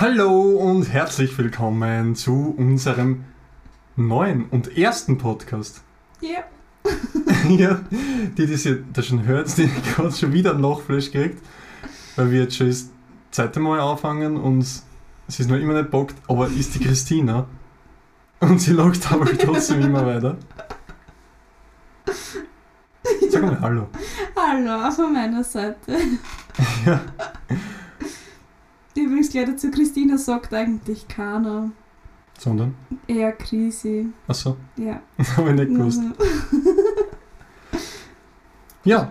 Hallo und herzlich willkommen zu unserem neuen und ersten Podcast. Ja. ja, die das ihr da schon hört, die gerade schon wieder ein Lochfleisch kriegt, weil wir jetzt schon das zweite Mal anfangen und es ist noch immer nicht bockt, aber ist die Christina und sie lacht aber trotzdem immer weiter. Sag mal Hallo. Hallo, auch von meiner Seite. Ja, Übrigens gleich dazu, Christina sagt eigentlich keiner. sondern? Eher Krisi. Achso, Ja. das habe ich nicht gewusst. Ja,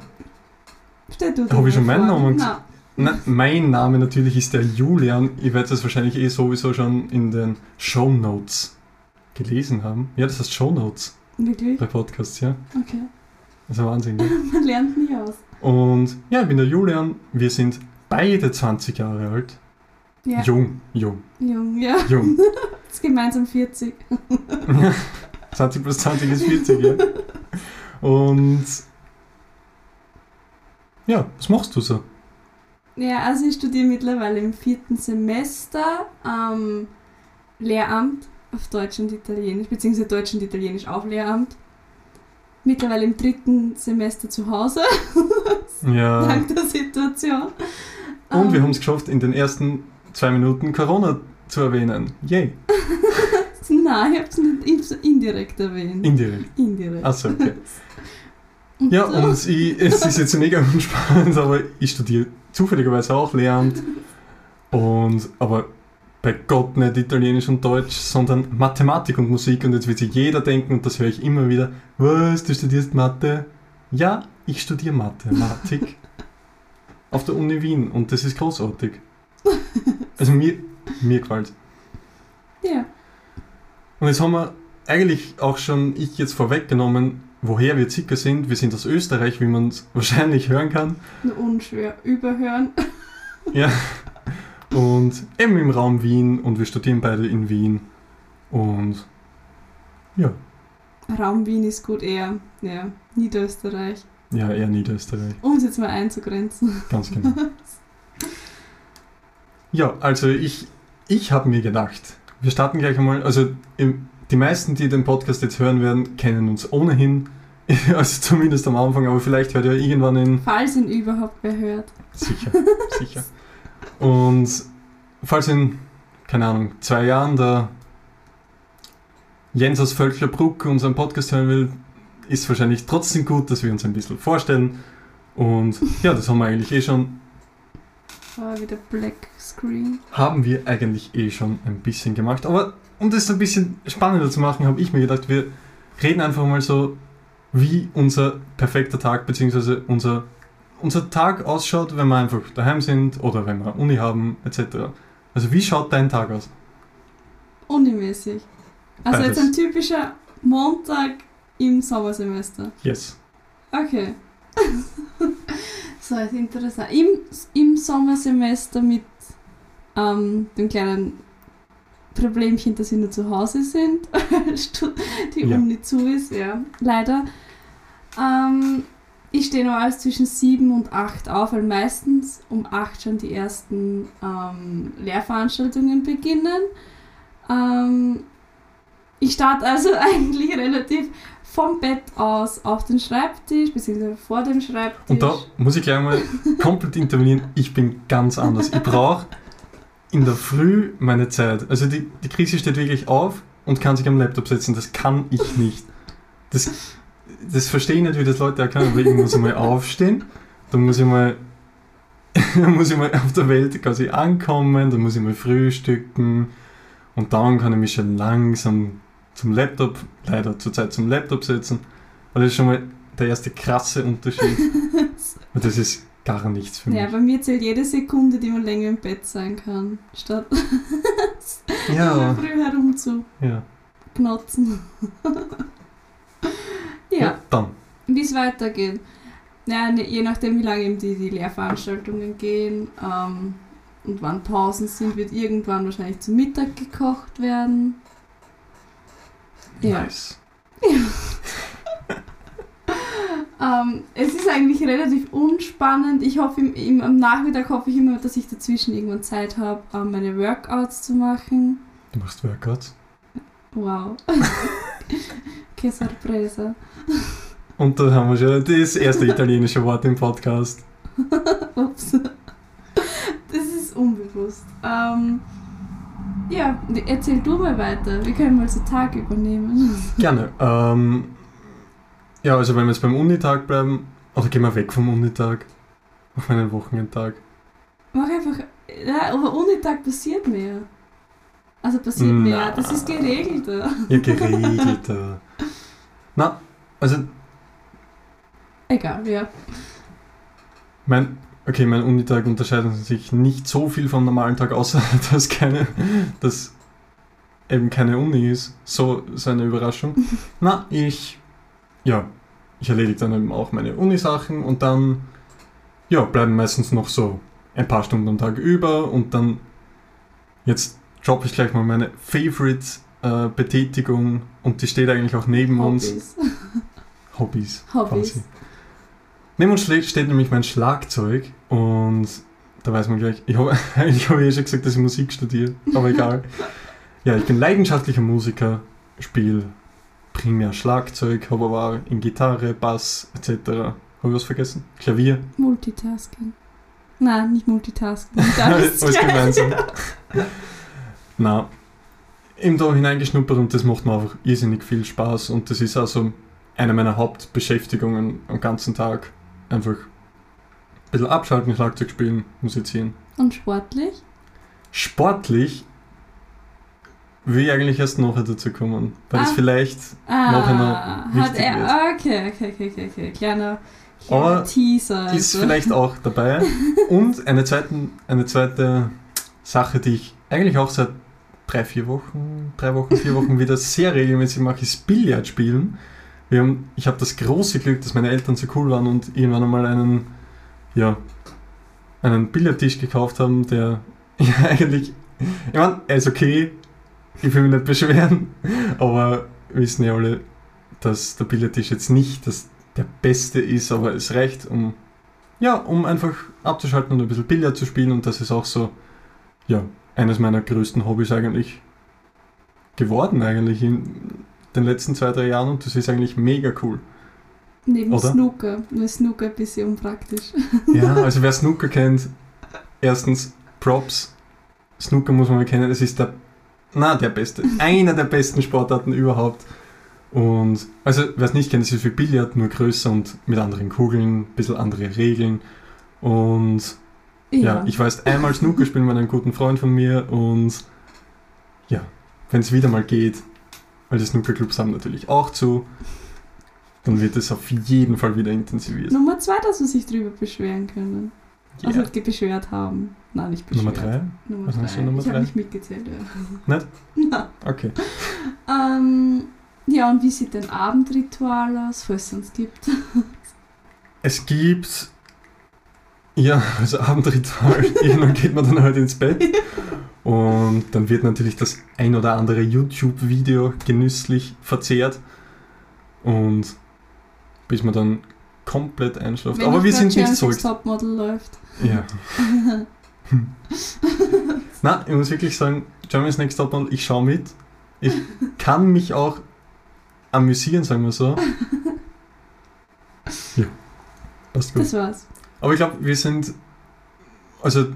Stell du Hab ich schon meinen. Namen Nein. Na, mein Name natürlich ist der Julian. Ihr werdet das wahrscheinlich eh sowieso schon in den Show Notes gelesen haben. Ja, das heißt Show Notes Wirklich? bei Podcasts, ja. Okay. Das ist ein Wahnsinn. Gell? Man lernt nie aus. Und ja, ich bin der Julian. Wir sind beide 20 Jahre alt. Ja. Jung, jung, Jung, ja. jung. Jetzt gemeinsam 40. Ja, 20 plus 20 ist 40, ja. Und ja, was machst du so? Ja, also ich studiere mittlerweile im vierten Semester am Lehramt auf Deutsch und Italienisch, beziehungsweise Deutsch und Italienisch auf Lehramt. Mittlerweile im dritten Semester zu Hause, Ja. dank der Situation. Und wir Ähm, haben es geschafft, in den ersten zwei Minuten Corona zu erwähnen. Yay. Nein, ich habe es nicht in- indirekt erwähnt. Indirekt. indirekt. Achso, okay. Ja, und ich, es ist jetzt mega unspannend, aber ich studiere zufälligerweise auch Lehramt. Und, aber bei Gott nicht Italienisch und Deutsch, sondern Mathematik und Musik. Und jetzt wird sich jeder denken, und das höre ich immer wieder, was, du studierst Mathe? Ja, ich studiere Mathematik auf der Uni Wien und das ist großartig. Also mir, mir gefällt Ja, Und jetzt haben wir eigentlich auch schon ich jetzt vorweggenommen, woher wir circa sind. Wir sind aus Österreich, wie man es wahrscheinlich hören kann. nur unschwer überhören. Ja. Und eben im Raum Wien und wir studieren beide in Wien. Und ja, Raum Wien ist gut, eher ja, Niederösterreich. ja, eher Niederösterreich, Um es jetzt mal einzugrenzen. ganz genau. Ja, also ich, ich habe mir gedacht, wir starten gleich einmal, also die meisten, die den Podcast jetzt hören werden, kennen uns ohnehin, also zumindest am Anfang, aber vielleicht hört ihr irgendwann in Falls ihn überhaupt wer hört. Sicher, sicher. Und falls in, keine Ahnung, zwei Jahren der Jens aus Völklerbruck unseren Podcast hören will, ist wahrscheinlich trotzdem gut, dass wir uns ein bisschen vorstellen. Und ja, das haben wir eigentlich eh schon, War wieder Black Screen. haben wir eigentlich eh schon ein bisschen gemacht. Aber um das ein bisschen spannender zu machen, habe ich mir gedacht, wir reden einfach mal so, wie unser perfekter Tag bzw. unser unser Tag ausschaut, wenn wir einfach daheim sind oder wenn wir Uni haben, etc. Also wie schaut dein Tag aus? Unimäßig. Also Beides. jetzt ein typischer Montag im Sommersemester. Yes. Okay. so, ist interessant. Im, Im Sommersemester mit ähm, dem kleinen Problemchen, dass wir nur zu Hause sind, die Ja. Uni zu ist, ja, leider. Ähm, ich stehe normalerweise zwischen 7 und 8 auf, weil meistens um 8 schon die ersten ähm, Lehrveranstaltungen beginnen. Ähm, ich starte also eigentlich relativ vom Bett aus auf den Schreibtisch, beziehungsweise vor dem Schreibtisch. Und da muss ich gleich mal komplett intervenieren. Ich bin ganz anders. Ich brauche in der Früh meine Zeit. Also die, die Krise steht wirklich auf und kann sich am Laptop setzen. Das kann ich nicht. Das, das verstehe ich nicht, wie das Leute erkennen. Aber ich muss mal aufstehen, dann muss ich mal, dann muss ich mal auf der Welt quasi ankommen, dann muss ich mal frühstücken und dann kann ich mich schon langsam zum Laptop, leider zurzeit zum Laptop setzen. Und das ist schon mal der erste krasse Unterschied. Und das ist gar nichts für mich. ja, bei mir zählt jede Sekunde, die man länger im Bett sein kann, statt Ja, früh herum zu ja. knotzen. ja, Ja, dann. wie es weitergeht. Ja, ne- je nachdem, wie lange eben die, die Lehrveranstaltungen gehen ähm, und wann Pausen sind, wird irgendwann wahrscheinlich zum Mittag gekocht werden. Ja. Nice. Ähm, es ist eigentlich relativ unspannend. Ich hoffe, im, im, am Nachmittag hoffe ich immer, dass ich dazwischen irgendwann Zeit habe, ähm, meine Workouts zu machen. Du machst Workouts? Wow. que sorpresa. Und da haben wir schon das erste italienische Wort im Podcast. Ups. Das ist unbewusst. Ähm, ja, erzähl du mal weiter. Wir können mal so Tag übernehmen. Gerne. Ähm, ja, also wenn wir jetzt beim Unitag bleiben, oder gehen wir weg vom Unitag auf einen Wochenendtag. Mach einfach. Ja, aber Unitag passiert mehr. Also passiert Na. mehr. Das ist geregelter. Ja, geregelter. Na, also Egal, ja. mein, okay, mein Unitag unterscheidet sich nicht so viel vom normalen Tag, außer dass keine, dass eben keine Uni ist. So, so eine Überraschung. Na, ich, ja, ich erledige dann eben auch meine Unisachen und dann, ja, bleiben meistens noch so ein paar Stunden am Tag über und dann, jetzt droppe ich gleich mal meine Favorite äh, Betätigung und die steht eigentlich auch neben uns. Hobbys. Hobbys. Hobbys. Quasi. Neben uns steht, nämlich mein Schlagzeug und da weiß man gleich, ich habe ich eh schon gesagt, dass ich Musik studiere, aber egal. Ja, ich bin leidenschaftlicher Musiker, spiele primär Schlagzeug, habe aber auch in Gitarre, Bass etc. Habe ich was vergessen? Klavier? Multitasking. Nein, nicht Multitasking. Alles gemeinsam. Na, eben da hineingeschnuppert und das macht mir einfach irrsinnig viel Spaß und das ist also eine meiner Hauptbeschäftigungen am ganzen Tag. Einfach ein bisschen abschalten, Schlagzeug spielen, musizieren. Und sportlich? Sportlich will ich eigentlich erst nachher dazu kommen, weil es Ah. vielleicht Ah, Nachher noch wichtig er. Okay, okay, okay, okay, okay. Kleiner, kleiner Aber Teaser. ist also. vielleicht auch dabei. Und eine, zweiten, eine zweite Sache, die ich eigentlich auch seit drei, vier Wochen, drei Wochen, vier Wochen wieder sehr regelmäßig mache, ist Billard spielen. Haben, ich habe das große Glück, dass meine Eltern so cool waren und irgendwann einmal einen, ja, einen Billardtisch gekauft haben, der ja, eigentlich, ich meine, er ist okay, ich will mich nicht beschweren, aber wissen ja alle, dass der Billardtisch jetzt nicht das der beste ist, aber es reicht, um ja, um einfach abzuschalten und ein bisschen Billard zu spielen und das ist auch so, ja, eines meiner größten Hobbys eigentlich geworden eigentlich in den letzten zwei, drei Jahren und das ist eigentlich mega cool. Neben Oder? Snooker. Nur Snooker ein bisschen unpraktisch. Ja, also wer Snooker kennt, erstens Props. Snooker muss man mal kennen, es ist der, na, der beste, einer der besten Sportarten überhaupt. Und, also wer es nicht kennt, es ist wie Billard, nur größer und mit anderen Kugeln, ein bisschen andere Regeln. Und Ja, ich war erst einmal Snooker spielen mit einem guten Freund von mir und ja, wenn es wieder mal geht, weil die Snookerclubs haben natürlich auch zu, dann wird es auf jeden Fall wieder intensiviert. Nummer zwei, dass wir sich drüber beschweren können. Ja. Also ge- beschwert haben. Nein, nicht beschwert. Nummer drei? Nummer Was drei. hast du, Nummer ich habe nicht mitgezählt, ja. Nicht? Na. Okay. Ähm, ja, und wie sieht dein Abendritual aus, falls es uns gibt? Es gibt, ja, also Abendritual, irgendwann geht man dann halt ins Bett und dann wird natürlich das ein oder andere YouTube-Video genüsslich verzehrt und bis man dann komplett einschläft. Wenn Aber wir sind nicht Next Topmodel läuft. Ja. Na, ich muss wirklich sagen, Germany's Next Topmodel, ich schaue mit. Ich kann mich auch amüsieren, sagen wir so. Ja, passt gut. Das war's. Aber ich glaube, wir sind also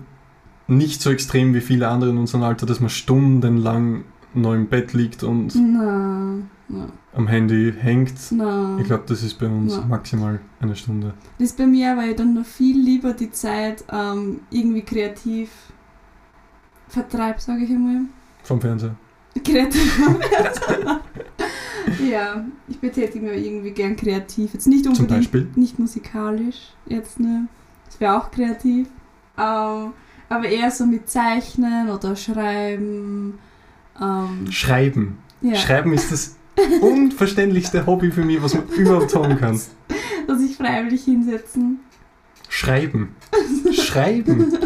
nicht so extrem wie viele andere in unserem Alter, dass man stundenlang noch im Bett liegt und Na, na, am Handy hängt. na. Ich glaube, das ist bei uns maximal eine Stunde. Das ist bei mir, weil ich dann noch viel lieber die Zeit ähm, irgendwie kreativ vertreibe, sage ich einmal. Vom Fernseher. Kreativ. ja, ich betätige mich irgendwie gern kreativ. Jetzt nicht Zum unbedingt Beispiel. nicht musikalisch, jetzt ne. Das wäre auch kreativ. Ähm, aber eher so mit Zeichnen oder Schreiben. Ähm, Schreiben. ja, Schreiben ist das unverständlichste Hobby für mich, was man überhaupt haben kann. dass ich freiwillig hinsetzen. Schreiben. Schreiben.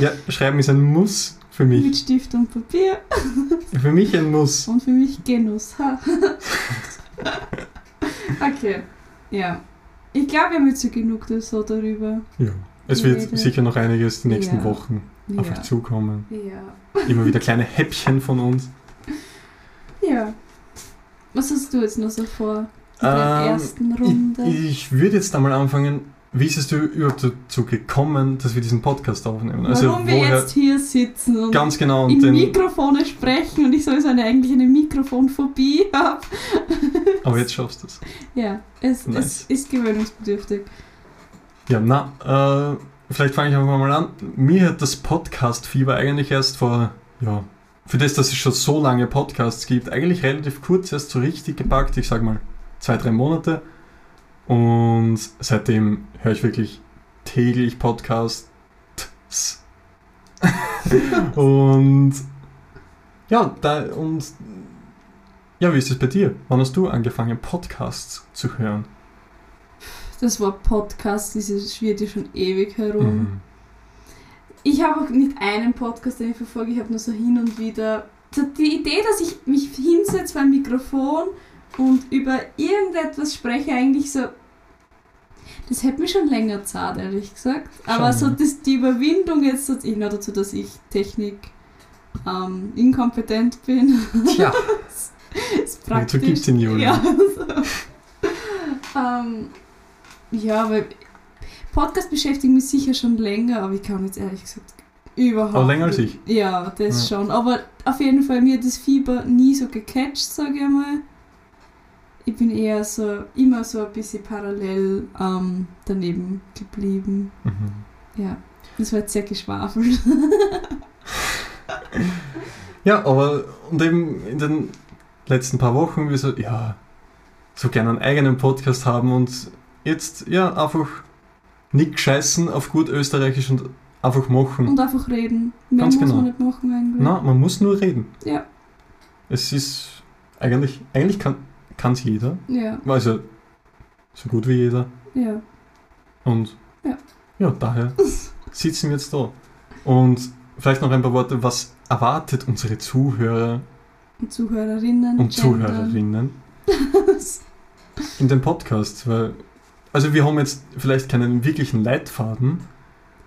Ja, Schreiben ist ein Muss für mich. Mit Stift und Papier. Für mich ein Muss. Und für mich Genuss. Okay. Ja. Ich glaube, wir haben jetzt so genug das so darüber. Ja. Es wird sicher noch einiges die nächsten Ja. Wochen auf Ja. euch zukommen. Ja. Immer wieder kleine Häppchen von uns. Ja. Was hast du jetzt noch so vor? In der Ähm, ersten Runde? Ich, ich würde jetzt einmal anfangen. Wie ist es dir überhaupt dazu gekommen, dass wir diesen Podcast aufnehmen? Warum wir jetzt hier sitzen und ganz genau und in Mikrofone sprechen und ich sowieso eine, eigentlich eine Mikrofonphobie habe. aber jetzt schaffst du es. Ja, es, Nice. es ist gewöhnungsbedürftig. Ja, na, äh, vielleicht fange ich einfach mal an. Mir hat das Podcast-Fieber eigentlich erst vor, ja, für das, dass es schon so lange Podcasts gibt, eigentlich relativ kurz erst so richtig gepackt. Ich sag mal zwei, drei Monate. Und seitdem höre ich wirklich täglich Podcasts. und ja, da und ja, wie ist es bei dir? Wann hast du angefangen, Podcasts zu hören? Das Wort Podcast, dieses schwirrt ja schon ewig herum. Mhm. Ich habe auch nicht einen Podcast, den ich verfolge, ich habe nur so hin und wieder. Die Idee, dass ich mich hinsetze ein Mikrofon und über irgendetwas spreche, eigentlich so. Das hätte mich schon länger zart, ehrlich gesagt. Aber Schon, so das, die Überwindung jetzt, ich noch dazu, dass ich Technik ähm, inkompetent bin. Tja. ist praktisch. So gibt's den Julian. Ja, so. ähm, ja, aber Podcast beschäftigt mich sicher schon länger, aber ich kann jetzt ehrlich gesagt überhaupt Aber länger als nicht- Ja, das Ja. schon. Aber auf jeden Fall, mir hat das Fieber nie so gecatcht, sage ich mal. Ich bin eher so, immer so ein bisschen parallel ähm, daneben geblieben. Mhm. Ja, das war jetzt sehr geschwafelt. Ja, aber und eben in den letzten paar Wochen wir so, ja, so gerne einen eigenen Podcast haben und jetzt ja einfach nicht scheißen auf gut Österreichisch und einfach machen. Und einfach reden. Mehr Ganz muss genau. man nicht machen eigentlich. Na, man muss nur reden. Ja. Es ist eigentlich, eigentlich kann es jeder, Ja, also so gut wie jeder. ja. Und Ja. ja, daher sitzen wir jetzt da. Und vielleicht noch ein paar Worte, was erwartet unsere Zuhörer Und Zuhörerinnen. und Gender. Zuhörerinnen in den Podcasts? Weil, also wir haben jetzt vielleicht keinen wirklichen Leitfaden.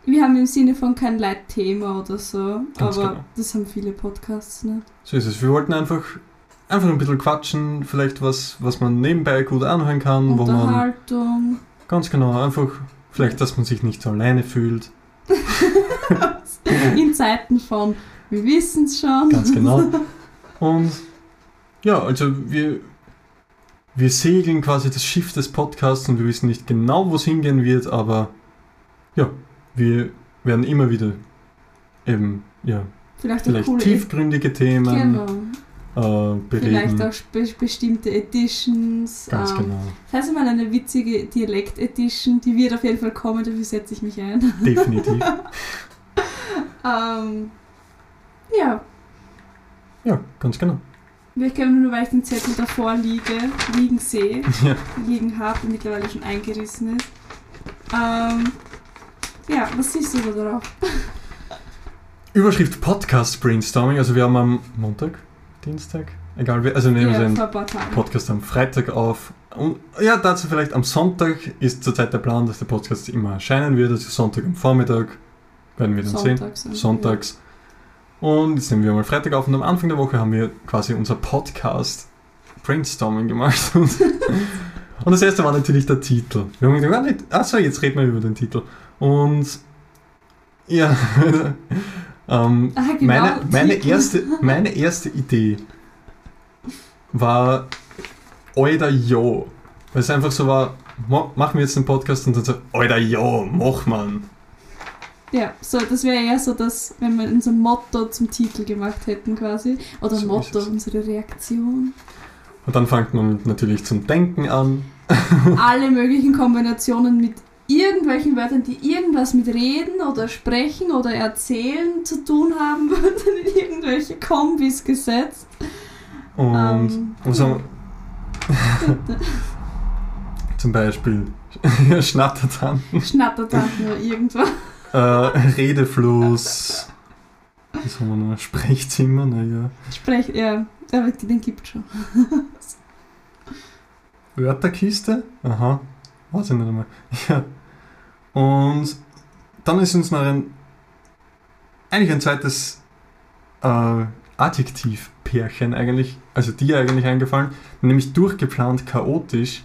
Wir haben im Sinne von kein Leitthema oder so, Ganz aber genau. das haben viele Podcasts nicht. So ist es. Wir wollten einfach, einfach ein bisschen quatschen, vielleicht was, was man nebenbei gut anhören kann, wo man Unterhaltung. ganz genau einfach, vielleicht, dass man sich nicht so alleine fühlt. In Zeiten von, wir wissen es schon. Ganz genau. Und ja, also wir, wir segeln quasi das Schiff des Podcasts und wir wissen nicht genau, wo es hingehen wird, aber ja, wir werden immer wieder eben, ja, Vielleicht vielleicht tiefgründige Themen Genau. äh, Vielleicht auch spe bestimmte Editions. Ganz ähm, genau. Das heißt mal eine witzige Dialekt-Edition, die wird auf jeden Fall kommen, dafür setze ich mich ein. Definitiv. ähm, ja, Ja, ganz genau. Wir können nur, weil ich den Zettel davor liege, liegen sehe, Ja. liegen habe und mittlerweile schon eingerissen ist. Ähm, ja, was siehst du da drauf? Überschrift Podcast Brainstorming. Also wir haben am Montag, Dienstag, egal, also nehmen wir ja, den vor ein paar Tagen. Podcast am Freitag auf. Und ja, dazu vielleicht am Sonntag ist zurzeit der Plan, dass der Podcast immer erscheinen wird. Also Sonntag am Vormittag werden wir dann sehen. Sonntags. also, Sonntags. Und jetzt nehmen wir mal Freitag auf und am Anfang der Woche haben wir quasi unser Podcast Brainstorming gemacht. Und, das erste war natürlich der Titel. Wir haben gedacht, ah, nicht- ach so, jetzt reden wir über den Titel. Und ja, ähm, Ah, genau, meine, meine, Titel. erste, meine erste Idee war Alter Jo. Weil es einfach so war, ma- machen wir jetzt einen Podcast und dann so, Alter Jo, mach man. Ja, so, das wäre eher so, dass, wenn wir unser Motto zum Titel gemacht hätten quasi. Oder So Motto, unsere Reaktion. Und dann fängt man natürlich zum Denken an. Alle möglichen Kombinationen mit irgendwelchen Wörtern, die irgendwas mit Reden oder Sprechen oder Erzählen zu tun haben, wurden in irgendwelche Kombis gesetzt. Und Ähm, wir? Zum Beispiel Schnattertan, Schnattertanten oder irgendwas. Äh, Redefluss. Was haben wir noch? Sprechzimmer, naja. Sprech, ja, aber den gibt schon. Wörterkiste? Aha. Weiß ich nicht einmal. Ja. Und dann ist uns noch ein, eigentlich ein zweites äh, Adjektiv-Pärchen eigentlich, also dir eigentlich eingefallen, nämlich durchgeplant chaotisch.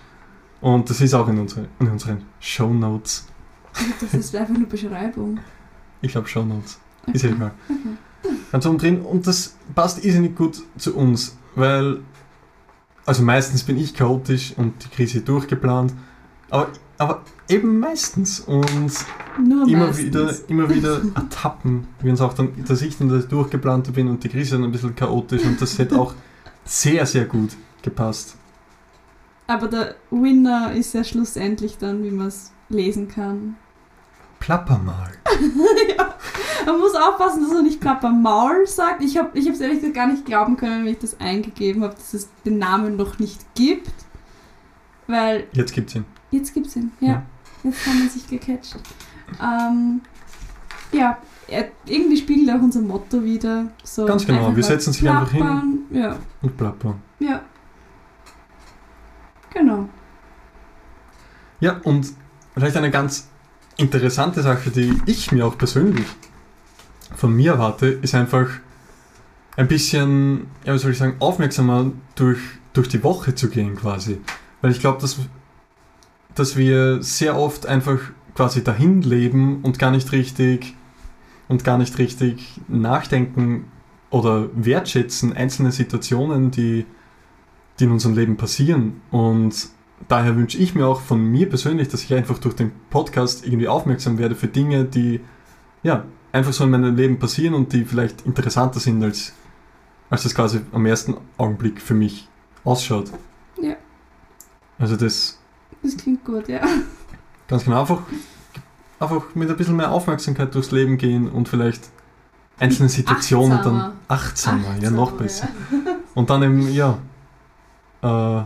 Und das ist auch in, unsere, in unseren Show Notes. Das ist einfach nur Beschreibung. Ich glaube Show Notes. Ist ja egal. Ganz oben drin. Und das passt irrsinnig gut zu uns, weil, also meistens bin ich chaotisch und die Krise durchgeplant, aber, aber eben meistens. Und Nur immer meistens. wieder, immer wieder ertappen, wie uns auch dann, dass ich dann das Durchgeplante bin und die Krise dann ein bisschen chaotisch und das hätte auch sehr, sehr gut gepasst. Aber der Winner ist ja schlussendlich dann, wie man es lesen kann. Plapper mal. ja. Man muss aufpassen, dass er nicht Papa Maul sagt. Ich habe ich es ehrlich gesagt gar nicht glauben können, wenn ich das eingegeben habe, dass es den Namen noch nicht gibt. Weil Jetzt gibt's ihn. jetzt gibt es ihn. Ja, Ja. jetzt haben wir sich gecatcht. Ähm, ja, er, irgendwie spiegelt auch unser Motto wieder. So Ganz genau, wir setzen sich einfach hin. Ja, Und plappern. ja. Genau. Ja, und vielleicht eine ganz interessante Sache, die ich mir auch persönlich von mir erwarte, ist einfach ein bisschen, ja, wie soll ich sagen, aufmerksamer durch, durch die Woche zu gehen quasi. Weil ich glaube, dass, dass wir sehr oft einfach quasi dahin leben und gar nicht richtig und gar nicht richtig nachdenken oder wertschätzen einzelne Situationen, die, die in unserem Leben passieren. Und daher wünsche ich mir auch von mir persönlich, dass ich einfach durch den Podcast irgendwie aufmerksam werde für Dinge, die ja einfach so in meinem Leben passieren und die vielleicht interessanter sind, als, als das quasi am ersten Augenblick für mich ausschaut. Ja. Also das Das klingt gut, ja. ganz genau einfach, einfach mit ein bisschen mehr Aufmerksamkeit durchs Leben gehen und vielleicht einzelne Situationen Achtsamer. dann achtsamer, ja Achtsamer, noch besser. Und dann eben, ja, äh,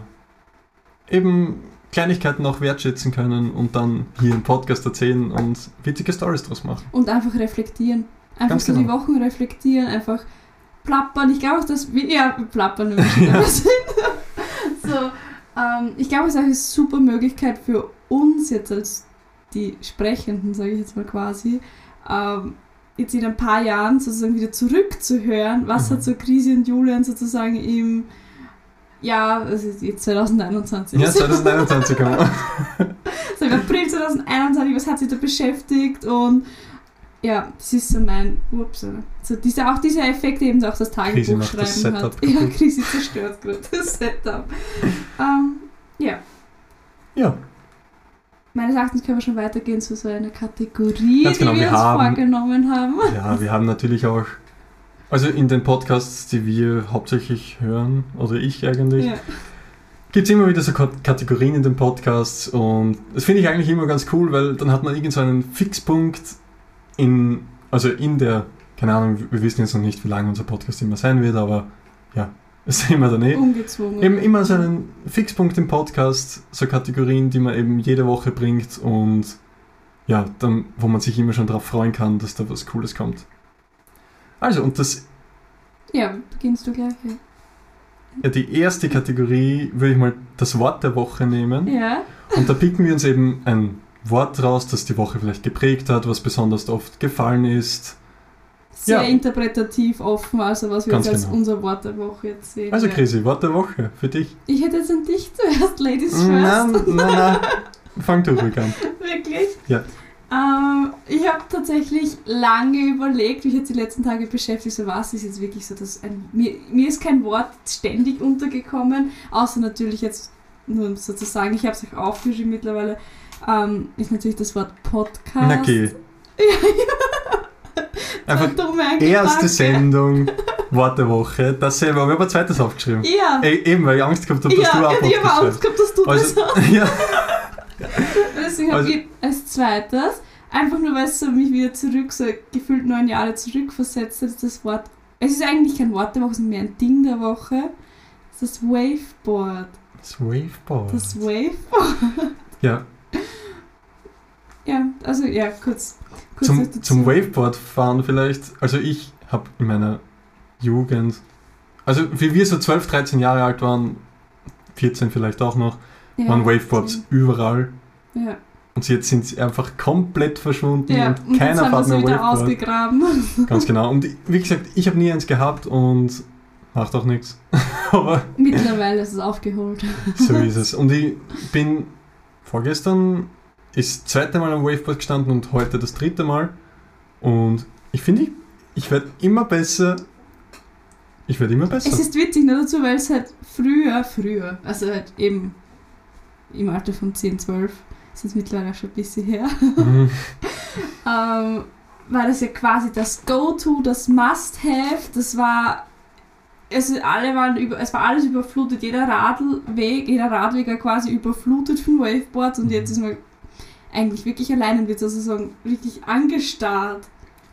eben Kleinigkeiten auch wertschätzen können und dann hier im Podcast erzählen und witzige Stories draus machen. Und einfach reflektieren. Einfach Ganz so die genau. Wochen reflektieren, einfach plappern. Ich glaube auch, dass wir, ja, plappern, wenn wir Ja. sind. so, ähm, ich glaube, es ist auch eine super Möglichkeit für uns jetzt als die Sprechenden, sage ich jetzt mal quasi, ähm, jetzt in ein paar Jahren sozusagen wieder zurückzuhören, was Mhm. hat so Krisi und Julian sozusagen im Jahr, also jetzt 2021, Ja, 2021 haben wir. so im April 2021, was hat sie da beschäftigt und ja, das ist so mein, ups, so diese, auch dieser Effekt eben, auch das Tagebuch schreiben hat. Setup Ja, kaputt. Krise zerstört gerade das Setup. ähm, ja, Ja, meines Erachtens können wir schon weitergehen zu so einer Kategorie, genau, die wir, wir uns haben- vorgenommen haben. ja, wir haben natürlich auch, also in den Podcasts, die wir hauptsächlich hören, oder ich eigentlich, Ja. gibt es immer wieder so Kat- Kategorien in den Podcasts und das finde ich eigentlich immer ganz cool, weil dann hat man irgend so einen Fixpunkt in, also in der, keine Ahnung, wir wissen jetzt noch nicht, wie lange unser Podcast immer sein wird, aber ja, das sehen wir dann eh. Ungezwungen. Eben immer so einen Fixpunkt im Podcast, so Kategorien, die man eben jede Woche bringt und ja, dann, wo man sich immer schon darauf freuen kann, dass da was Cooles kommt. Also, und das, Ja, beginnst du gleich. Ja. ja, die erste Kategorie würde ich mal das Wort der Woche nehmen. ja. Und da picken wir uns eben ein Wort raus, das die Woche vielleicht geprägt hat, was besonders oft gefallen ist. Sehr Ja. interpretativ offen, also was wir Ganz jetzt als genau. unser Wort der Woche jetzt sehen. Also. Chrissy, Wort der Woche für dich. Ich hätte jetzt an dich zuerst, Ladies Nein, first. nein, nein. Fang du ruhig an. Wirklich? Ja. Ähm, ich habe tatsächlich lange überlegt, mich jetzt die letzten Tage beschäftigt, so was ist jetzt wirklich so, dass ein, mir, mir ist kein Wort ständig untergekommen, außer natürlich jetzt nur sozusagen, ich habe es auch aufgeschrieben mittlerweile, ähm, ist natürlich das Wort Podcast. Na okay. Einfach Dumme erste Gedanke. Sendung, Wort der Woche, dasselbe, aber ich habe ein zweites aufgeschrieben. Ja. Ey, eben, weil ich Angst gehabt habe, dass ja, du auch ich habe Angst gehabt, dass du schreibst. das Also, ja, Deswegen habe Also- ich als zweites, einfach nur weil es so mich wieder zurück, so gefühlt neun Jahre zurückversetzt hat, das Wort. Es ist eigentlich kein Wort der Woche, sondern mehr ein Ding der Woche. Das ist das Waveboard. das Waveboard. Das Waveboard. ja, Ja, also ja, kurz. kurz zum, zum Waveboard fahren vielleicht. Also ich habe in meiner Jugend, also wie wir so 12, 13 Jahre alt waren, 14 vielleicht auch noch, ja, waren Waveboards überall. Ja, Und jetzt sind sie einfach komplett verschwunden ja. und und keiner fährt sie mehr wieder ausgegraben. Ganz genau. Und wie gesagt, ich habe nie eins gehabt und macht auch nichts. Aber Mittlerweile ist es aufgeholt. so ist es. Und ich bin vorgestern ist das zweite Mal am Waveboard gestanden und heute das dritte Mal. Und ich finde, ich, ich werde immer besser. Ich werde immer besser. Es ist witzig nur dazu, weil es halt früher, früher, also halt eben im Alter von 10, 12, ist jetzt mittlerweile schon ein bisschen her, Mhm. ähm, war das ja quasi das Go-To, das Must-Have, das war, also alle waren über, es war alles überflutet, jeder Radweg, jeder Radweg war quasi überflutet von Waveboards und Mhm. jetzt ist man eigentlich wirklich allein und wird sozusagen richtig angestarrt.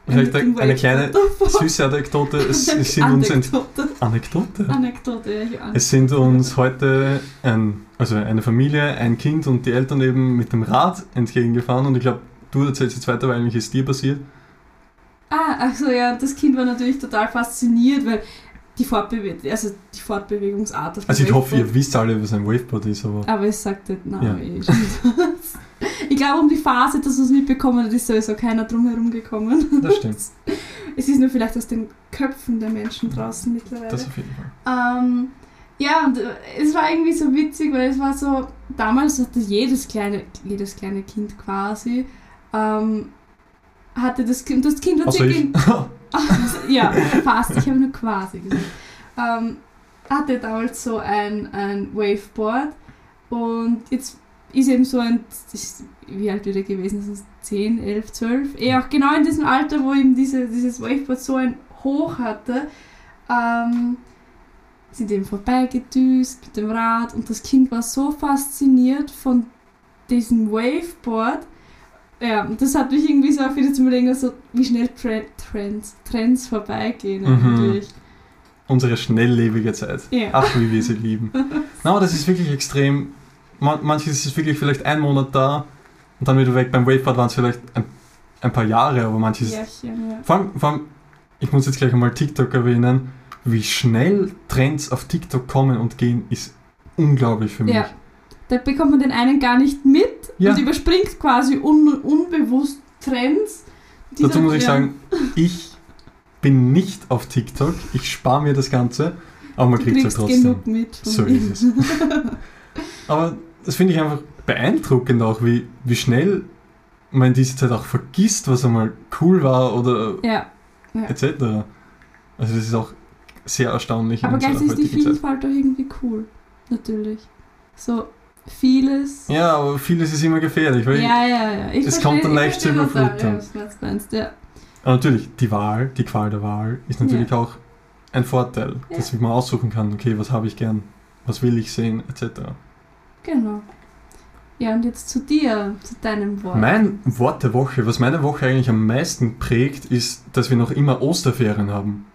Vielleicht dem eine kleine süße Anekdote. Es, es sind uns Anekdote. Anekdote. Anekdote, ja, ich Es sind uns heute ein, also eine Familie, ein Kind und die Eltern eben mit dem Rad entgegengefahren und ich glaube, du erzählst jetzt weiter, weil eigentlich ist dir passiert. Ah, ach so, ja, das Kind war natürlich total fasziniert, weil die, Fortbewe also die Fortbewegungsart Also ich hoffe, Waveboard- ihr wisst alle, was ein Waveboard ist, aber Aber es sagte Name Ja. eh schon. Ich glaube, um die Phase, dass man es mitbekommen hat, ist sowieso keiner drum herum gekommen. das stimmt. Es ist nur vielleicht aus den Köpfen der Menschen draußen mittlerweile. Das auf jeden Fall. Ähm, ja, und äh, es war irgendwie so witzig, weil es war so, damals hatte jedes kleine, jedes kleine Kind quasi, ähm, hatte das Kind, das Kind war Also circa ich. ja, fast. Ich habe nur quasi gesagt. Ähm, hatte damals so ein, ein Waveboard und jetzt ist eben so ein, wie alt wird er gewesen? Ist 10, 11, 12. Eh auch genau in diesem Alter, wo eben diese, dieses Waveboard so ein Hoch hatte, ähm, sind eben vorbeigedüst mit dem Rad und das Kind war so fasziniert von diesem Waveboard. Ja, und das hat mich irgendwie so auch wieder zum Überlegen, so, wie schnell Tre Trends, Trends vorbeigehen Mhm. Unsere schnelllebige Zeit. Ja. Ach, wie wir sie lieben. Na, aber das ist wirklich extrem. Man, manches ist es wirklich vielleicht ein Monat da und dann wieder weg. Beim Waveboard waren es vielleicht ein, ein paar Jahre, aber manches. Jährchen, ja. Vor allem, vor allem, ich muss jetzt gleich einmal TikTok erwähnen. Wie schnell Trends auf TikTok kommen und gehen, ist unglaublich für mich. Ja. Da bekommt man den einen gar nicht mit Ja. und überspringt quasi un unbewusst Trends. Dazu muss ich ja, sagen, ich bin nicht auf TikTok. Ich spare mir das Ganze, aber man kriegt es ja trotzdem. genug mit. So ist es. Aber das finde ich einfach beeindruckend auch, wie, wie schnell man in dieser Zeit auch vergisst, was einmal cool war oder Ja, etc. Also das ist auch sehr erstaunlich aber gleichzeitig ist die heutigen Zeit. Vielfalt auch irgendwie cool. Natürlich. So vieles. Ja, aber vieles ist immer gefährlich, weil ja, ja, ja. Ich es verstehe- kommt dann ich leicht total, Überflutung. Ja, ja. aber natürlich, die Wahl, die Qual der Wahl ist natürlich Ja. auch ein Vorteil, Ja. dass ich mal aussuchen kann, okay, was habe ich gern, was will ich sehen, etc. Genau. Ja, und jetzt zu dir, zu deinem Wort. Mein Wort der Woche, was meine Woche eigentlich am meisten prägt, ist, dass wir noch immer Osterferien haben.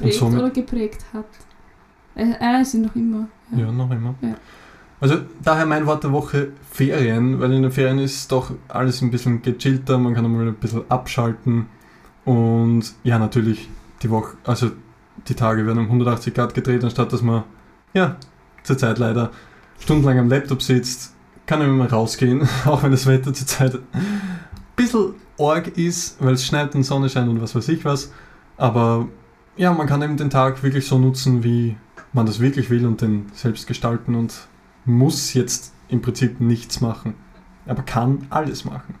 Prägt somit- oder geprägt hat. Äh, äh, sind noch immer. Ja, noch immer. Ja. Also daher mein Wort der Woche Ferien, weil in den Ferien ist doch alles ein bisschen gechillter, man kann einmal ein bisschen abschalten und ja, natürlich die Woche, also die Tage werden um 180 Grad gedreht, anstatt dass man, ja, zurzeit leider stundenlang am Laptop sitzt, kann man mal rausgehen, auch wenn das Wetter zurzeit ein bisschen arg ist, weil es schneit und Sonne scheint und was weiß ich was, aber ja, man kann eben den Tag wirklich so nutzen, wie man das wirklich will und den selbst gestalten und muss jetzt im Prinzip nichts machen, aber kann alles machen.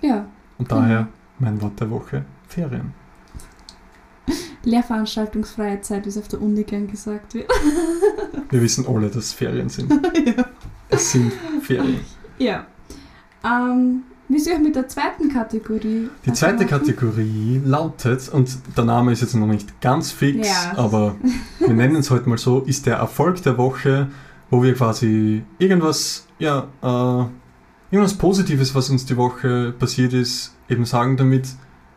Ja. Und daher mein Wort der Woche, Ferien. Lehrveranstaltungsfreie Zeit, wie es auf der Uni gern gesagt wird. Wir wissen alle, dass Ferien sind. ja. Es sind Ferien. ja. Ähm, wie soll ich mit der zweiten Kategorie? Die zweite? Kategorie lautet, und der Name ist jetzt noch nicht ganz fix, Ja. aber wir nennen es heute mal so, ist der Erfolg der Woche, wo wir quasi irgendwas, ja, äh, irgendwas Positives, was uns die Woche passiert ist, eben sagen damit,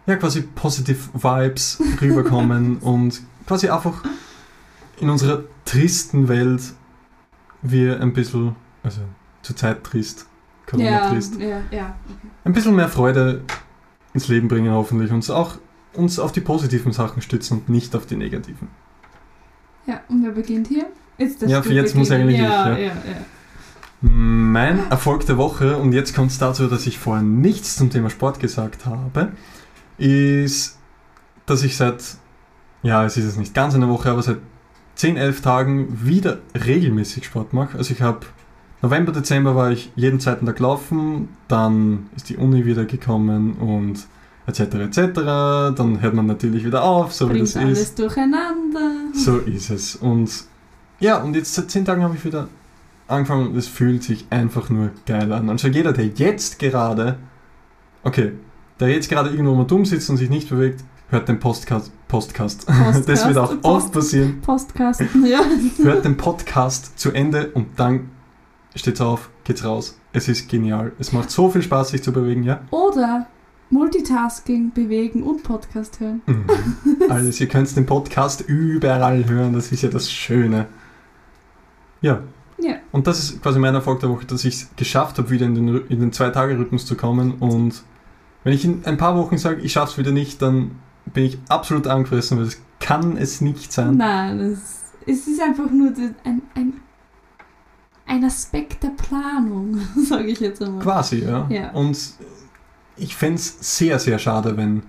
ja, quasi positive Vibes rüberkommen und quasi einfach in unserer tristen Welt wir ein bisschen, also zurzeit trist, Corona Ja, trist, ja, ja. ein bisschen mehr Freude ins Leben bringen hoffentlich und auch uns auf die positiven Sachen stützen und nicht auf die negativen. Ja, und wer beginnt hier? Jetzt Ja, für jetzt muss eigentlich ja, ich, ja. ja. Ja, Mein Erfolg der Woche, und jetzt kommt es dazu, dass ich vorher nichts zum Thema Sport gesagt habe, ist, dass ich seit, ja, es ist jetzt nicht ganz eine Woche, aber seit 10, 11 Tagen wieder regelmäßig Sport mache. Also ich habe November, Dezember war ich jeden zweiten Tag laufen, dann ist die Uni wieder gekommen und etc. etc. Dann hört man natürlich wieder auf, so wie Bringt das alles ist. durcheinander. So ist es. Und ja, und jetzt seit 10 Tagen habe ich wieder angefangen und es fühlt sich einfach nur geil an. Also jeder, der jetzt gerade, okay, der jetzt gerade irgendwo mal dumm sitzt und sich nicht bewegt, hört den Postcast. Postcast. Postcast, Das wird auch Post- oft passieren. Postkasten, ja. Hört den Podcast zu Ende und dann steht's auf, geht's raus. Es ist genial. Es macht so viel Spaß, sich zu bewegen, ja? Oder Multitasking, bewegen und Podcast hören. Mhm. Alles, ihr könnt den Podcast überall hören, das ist ja das Schöne. Ja. Ja. Und das ist quasi mein Erfolg der Woche, dass ich es geschafft habe, wieder in den, in den Zwei-Tage-Rhythmus zu kommen. Und wenn ich in ein paar Wochen sage, ich schaff's wieder nicht, dann bin ich absolut angefressen, weil das kann es nicht sein. Nein, es, es ist einfach nur ein, ein, ein Aspekt der Planung, sage ich jetzt einmal. Quasi, ja. Ja. Und ich fände es sehr, sehr schade, wenn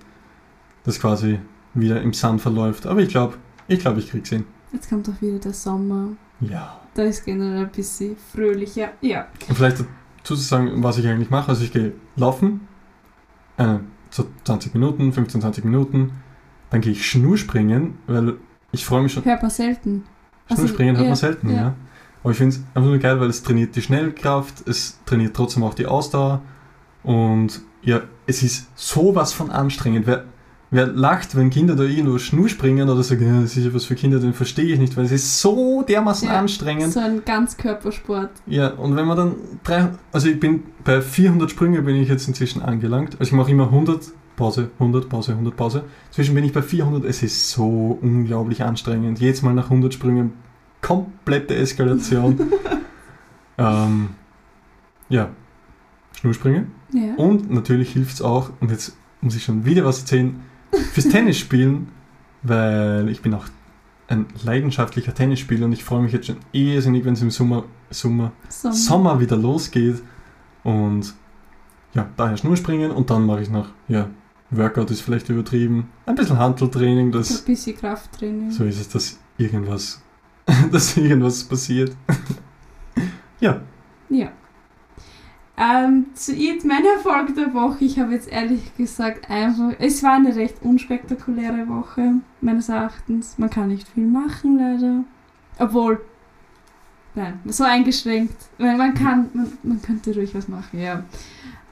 das quasi wieder im Sand verläuft. Aber ich glaube, ich glaube, ich krieg's hin. Jetzt kommt auch wieder der Sommer. Ja. Da ist generell ein bisschen fröhlicher. Ja. Und vielleicht dazu zu sagen, was ich eigentlich mache. Also ich gehe laufen, äh, so 20 Minuten, 15, 20 Minuten. Dann gehe ich Schnurspringen, weil ich freue mich schon. Hört man selten. Also, Schnurspringen hört ja, man selten, ja. ja. Aber ich finde es einfach nur geil, weil es trainiert die Schnellkraft, es trainiert trotzdem auch die Ausdauer. Und ja, es ist sowas von anstrengend. Wer, wer lacht, wenn Kinder da irgendwo Schnurspringen oder sagen, ja, das ist ja was für Kinder, den verstehe ich nicht, weil es ist so dermaßen Ja, anstrengend. So ein Ganzkörpersport. Ja, und wenn man dann drei, also ich bin bei 400 Sprünge bin ich jetzt inzwischen angelangt. Also ich mache immer 100 Pause, 100 Pause, 100 Pause. Zwischen bin ich bei 400. Es ist so unglaublich anstrengend. Jedes Mal nach 100 Sprüngen komplette Eskalation. ähm, ja, Schnurspringen. Ja. Und natürlich hilft es auch, und jetzt muss ich schon wieder was erzählen, fürs Tennis spielen, weil ich bin auch ein leidenschaftlicher Tennisspieler und ich freue mich jetzt schon irrsinnig, wenn es im Sommer, Sommer, Sommer. Sommer wieder losgeht. Und ja, daher Schnurspringen und dann mache ich noch, ja, Workout ist vielleicht übertrieben, ein bisschen Handeltraining, das, ein bisschen Krafttraining. so ist es, dass irgendwas, dass irgendwas passiert. ja, Ja. Ähm, zu jetzt mein Erfolg der Woche. Ich habe jetzt ehrlich gesagt einfach. Es war eine recht unspektakuläre Woche, meines Erachtens. Man kann nicht viel machen, leider. Obwohl. Nein, so eingeschränkt. Weil man kann, man, man könnte ruhig was machen, ja.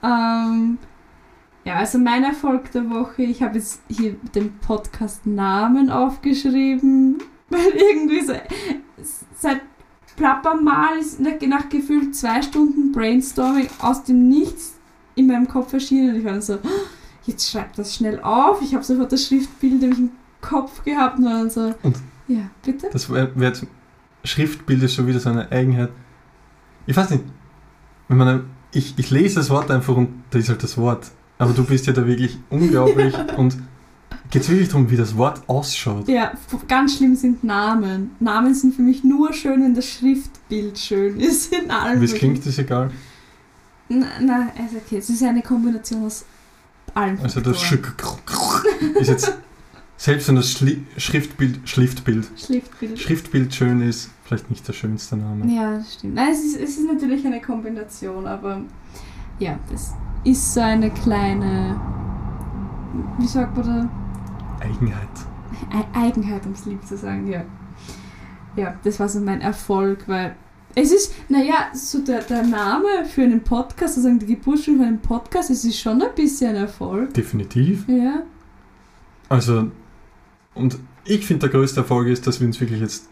Ähm, ja, also mein Erfolg der Woche, ich habe jetzt hier den Podcast-Namen aufgeschrieben, weil irgendwie so, seit plapper mal ist nach, nach gefühlt zwei Stunden Brainstorming aus dem Nichts in meinem Kopf erschienen. Und ich war dann so, jetzt schreib das schnell auf. Ich habe sofort das Schriftbild nämlich im Kopf gehabt und war dann so, Und? ja, bitte? das wird Schriftbild ist schon wieder so eine Eigenheit. Ich weiß nicht, wenn man, ich, ich lese das Wort einfach und da ist halt das Wort. Aber du bist ja da wirklich unglaublich und geht es wirklich darum, wie das Wort ausschaut. Ja, ganz schlimm sind Namen. Namen sind für mich nur schön, wenn das Schriftbild schön ist in allem. Wie es klingt, ist egal. Na, na, also okay, es ist eine Kombination aus allen Also das. Sch- ist jetzt, selbst wenn das Schli Schriftbild, Schriftbild, Schriftbild. Schriftbild schön ist, vielleicht nicht der schönste Name. Ja, das stimmt. Nein, es ist, es ist natürlich eine Kombination, aber ja, das ist so eine kleine, wie sagt man da? Eigenheit. E- Eigenheit, um es lieb zu sagen, ja. Ja, das war so mein Erfolg, weil es ist, naja, so der, der Name für einen Podcast, also die Geburtsstunde für einen Podcast, es ist schon ein bisschen ein Erfolg. Definitiv. Ja, Also, und ich finde, der größte Erfolg ist, dass wir uns wirklich jetzt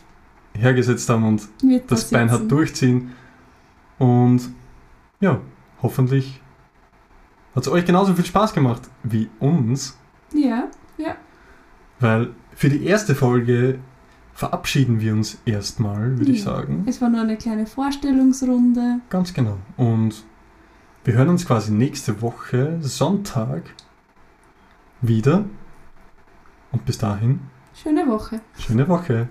hergesetzt haben und wird das Bein hat durchziehen. Und ja, hoffentlich hat es euch genauso viel Spaß gemacht wie uns, Ja, weil für die erste Folge verabschieden wir uns erstmal, würde ich Ja. sagen. es war nur eine kleine Vorstellungsrunde. Ganz genau. Und wir hören uns quasi nächste Woche, Sonntag, wieder. Und bis dahin, Schöne Woche. schöne Woche.